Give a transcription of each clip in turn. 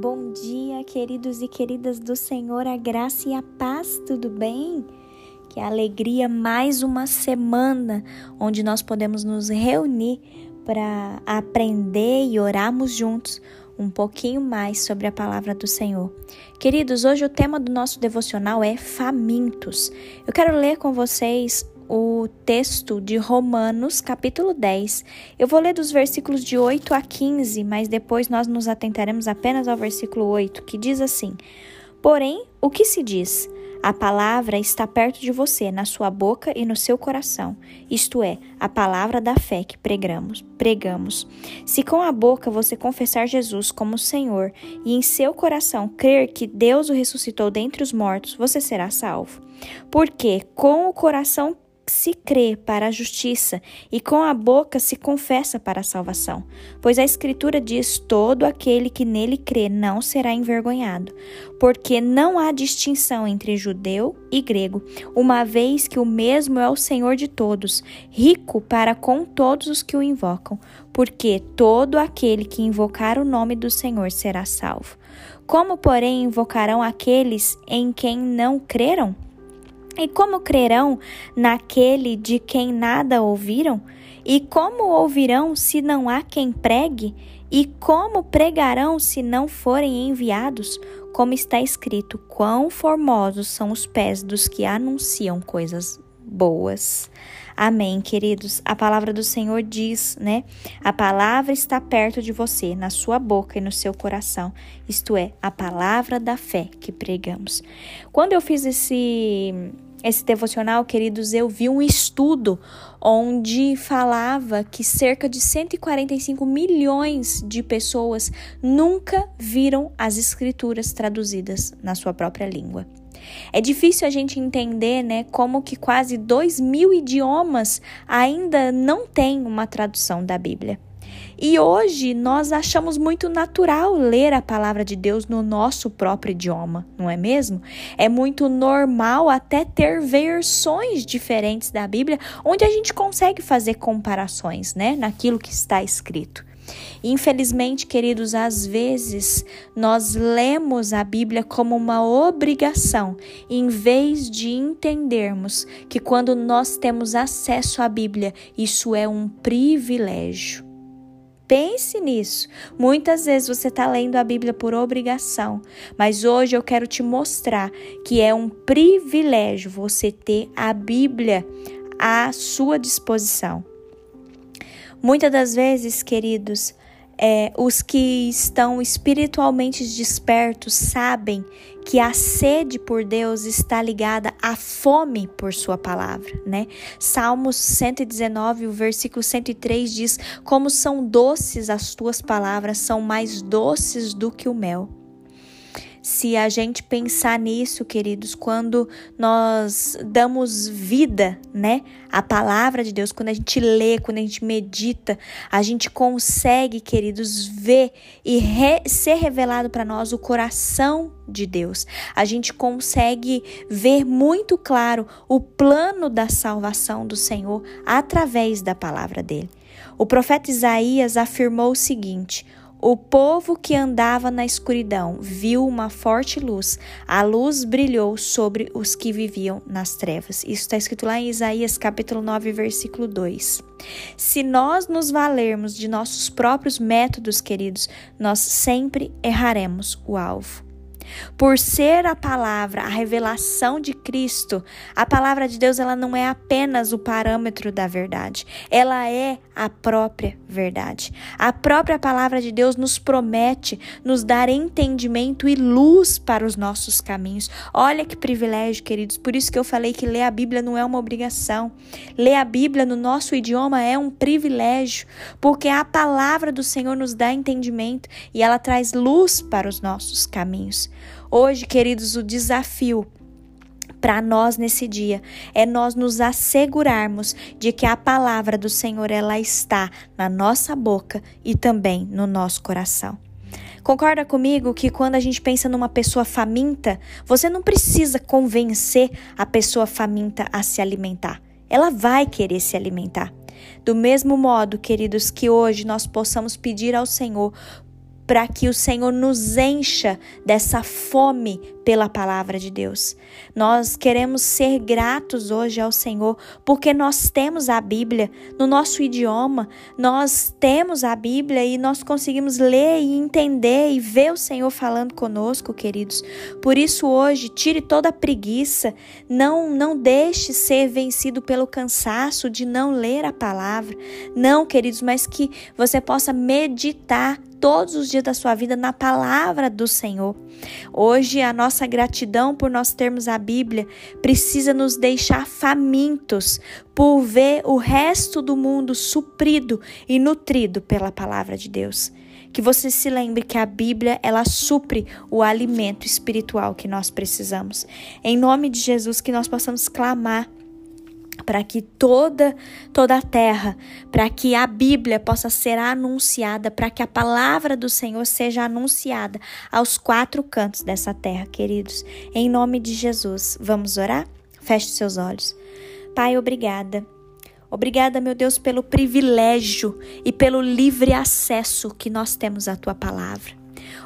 Bom dia, queridos e queridas do Senhor, a graça e a paz, tudo bem? Que alegria mais uma semana onde nós podemos nos reunir para aprender e orarmos juntos um pouquinho mais sobre a palavra do Senhor. Queridos, hoje o tema do nosso devocional é famintos. Eu quero ler com vocês o texto de Romanos, capítulo 10. Eu vou ler dos versículos de 8 a 15, mas depois nós nos atentaremos apenas ao versículo 8, que diz assim: Porém, o que se diz? A palavra está perto de você, na sua boca e no seu coração. Isto é, a palavra da fé que pregamos. Pregamos. Se com a boca você confessar Jesus como Senhor e em seu coração crer que Deus o ressuscitou dentre os mortos, você será salvo. Porque com o coração se crê para a justiça e com a boca se confessa para a salvação. Pois a Escritura diz: todo aquele que nele crê não será envergonhado, porque não há distinção entre judeu e grego, uma vez que o mesmo é o Senhor de todos, rico para com todos os que o invocam, porque todo aquele que invocar o nome do Senhor será salvo. Como, porém, invocarão aqueles em quem não creram? E como crerão naquele de quem nada ouviram? E como ouvirão se não há quem pregue? E como pregarão se não forem enviados? Como está escrito: Quão formosos são os pés dos que anunciam coisas boas. Amém, queridos. A palavra do Senhor diz, né? A palavra está perto de você, na sua boca e no seu coração. Isto é, a palavra da fé que pregamos. Quando eu fiz esse esse devocional, queridos, eu vi um estudo onde falava que cerca de 145 milhões de pessoas nunca viram as escrituras traduzidas na sua própria língua. É difícil a gente entender, né, como que quase dois mil idiomas ainda não têm uma tradução da Bíblia. E hoje nós achamos muito natural ler a palavra de Deus no nosso próprio idioma, não é mesmo? É muito normal até ter versões diferentes da Bíblia, onde a gente consegue fazer comparações, né, naquilo que está escrito. Infelizmente, queridos, às vezes nós lemos a Bíblia como uma obrigação, em vez de entendermos que quando nós temos acesso à Bíblia, isso é um privilégio. Pense nisso. Muitas vezes você está lendo a Bíblia por obrigação, mas hoje eu quero te mostrar que é um privilégio você ter a Bíblia à sua disposição. Muitas das vezes, queridos, é, os que estão espiritualmente despertos sabem que a sede por Deus está ligada à fome por Sua palavra, né? Salmos 119, o versículo 103 diz: Como são doces as tuas palavras, são mais doces do que o mel se a gente pensar nisso, queridos, quando nós damos vida, né, à palavra de Deus, quando a gente lê, quando a gente medita, a gente consegue, queridos, ver e re ser revelado para nós o coração de Deus. A gente consegue ver muito claro o plano da salvação do Senhor através da palavra dele. O profeta Isaías afirmou o seguinte: o povo que andava na escuridão viu uma forte luz. A luz brilhou sobre os que viviam nas trevas. Isso está escrito lá em Isaías capítulo 9, versículo 2. Se nós nos valermos de nossos próprios métodos, queridos, nós sempre erraremos o alvo. Por ser a palavra, a revelação de Cristo, a palavra de Deus ela não é apenas o parâmetro da verdade, ela é a própria verdade. A própria palavra de Deus nos promete nos dar entendimento e luz para os nossos caminhos. Olha que privilégio, queridos. Por isso que eu falei que ler a Bíblia não é uma obrigação. Ler a Bíblia no nosso idioma é um privilégio, porque a palavra do Senhor nos dá entendimento e ela traz luz para os nossos caminhos. Hoje, queridos, o desafio para nós nesse dia é nós nos assegurarmos de que a palavra do Senhor ela está na nossa boca e também no nosso coração. Concorda comigo que quando a gente pensa numa pessoa faminta, você não precisa convencer a pessoa faminta a se alimentar. Ela vai querer se alimentar. Do mesmo modo, queridos, que hoje nós possamos pedir ao Senhor para que o Senhor nos encha dessa fome pela palavra de Deus. Nós queremos ser gratos hoje ao Senhor porque nós temos a Bíblia no nosso idioma, nós temos a Bíblia e nós conseguimos ler e entender e ver o Senhor falando conosco, queridos. Por isso hoje, tire toda a preguiça, não não deixe ser vencido pelo cansaço de não ler a palavra. Não, queridos, mas que você possa meditar todos os dias da sua vida na palavra do Senhor. Hoje, a nossa gratidão por nós termos a Bíblia precisa nos deixar famintos por ver o resto do mundo suprido e nutrido pela palavra de Deus. Que você se lembre que a Bíblia, ela supre o alimento espiritual que nós precisamos. Em nome de Jesus, que nós possamos clamar para que toda toda a terra, para que a Bíblia possa ser anunciada, para que a palavra do Senhor seja anunciada aos quatro cantos dessa terra, queridos. Em nome de Jesus, vamos orar? Feche seus olhos. Pai, obrigada. Obrigada, meu Deus, pelo privilégio e pelo livre acesso que nós temos à tua palavra.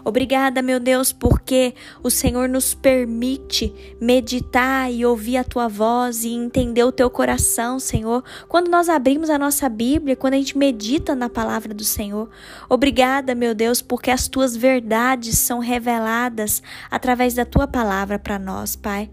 Obrigada, meu Deus, porque o Senhor nos permite meditar e ouvir a tua voz e entender o teu coração, Senhor. Quando nós abrimos a nossa Bíblia, quando a gente medita na palavra do Senhor. Obrigada, meu Deus, porque as tuas verdades são reveladas através da tua palavra para nós, Pai.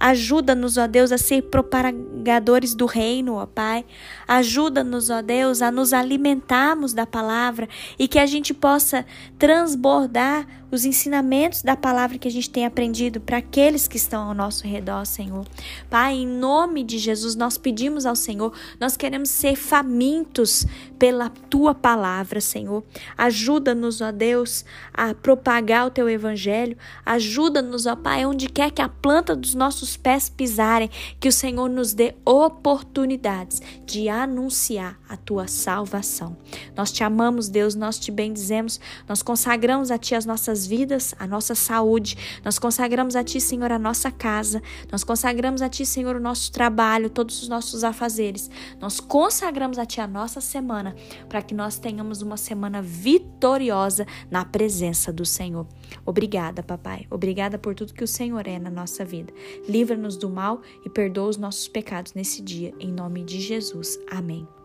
Ajuda-nos, ó Deus, a ser propagadores do reino, ó Pai. Ajuda-nos, ó Deus, a nos alimentarmos da palavra e que a gente possa transbordar os ensinamentos da palavra que a gente tem aprendido para aqueles que estão ao nosso redor, Senhor. Pai, em nome de Jesus, nós pedimos ao Senhor, nós queremos ser famintos pela tua palavra, Senhor. Ajuda-nos, ó Deus, a propagar o teu evangelho. Ajuda-nos, ó Pai, onde quer que a planta dos nossos pés pisarem, que o Senhor nos dê oportunidades de anunciar a tua salvação. Nós te amamos, Deus, nós te bendizemos, nós consagramos a ti as nossas nossas vidas, a nossa saúde. Nós consagramos a Ti, Senhor, a nossa casa. Nós consagramos a Ti, Senhor, o nosso trabalho, todos os nossos afazeres. Nós consagramos a Ti a nossa semana, para que nós tenhamos uma semana vitoriosa na presença do Senhor. Obrigada, papai. Obrigada por tudo que o Senhor é na nossa vida. Livra-nos do mal e perdoa os nossos pecados nesse dia, em nome de Jesus. Amém.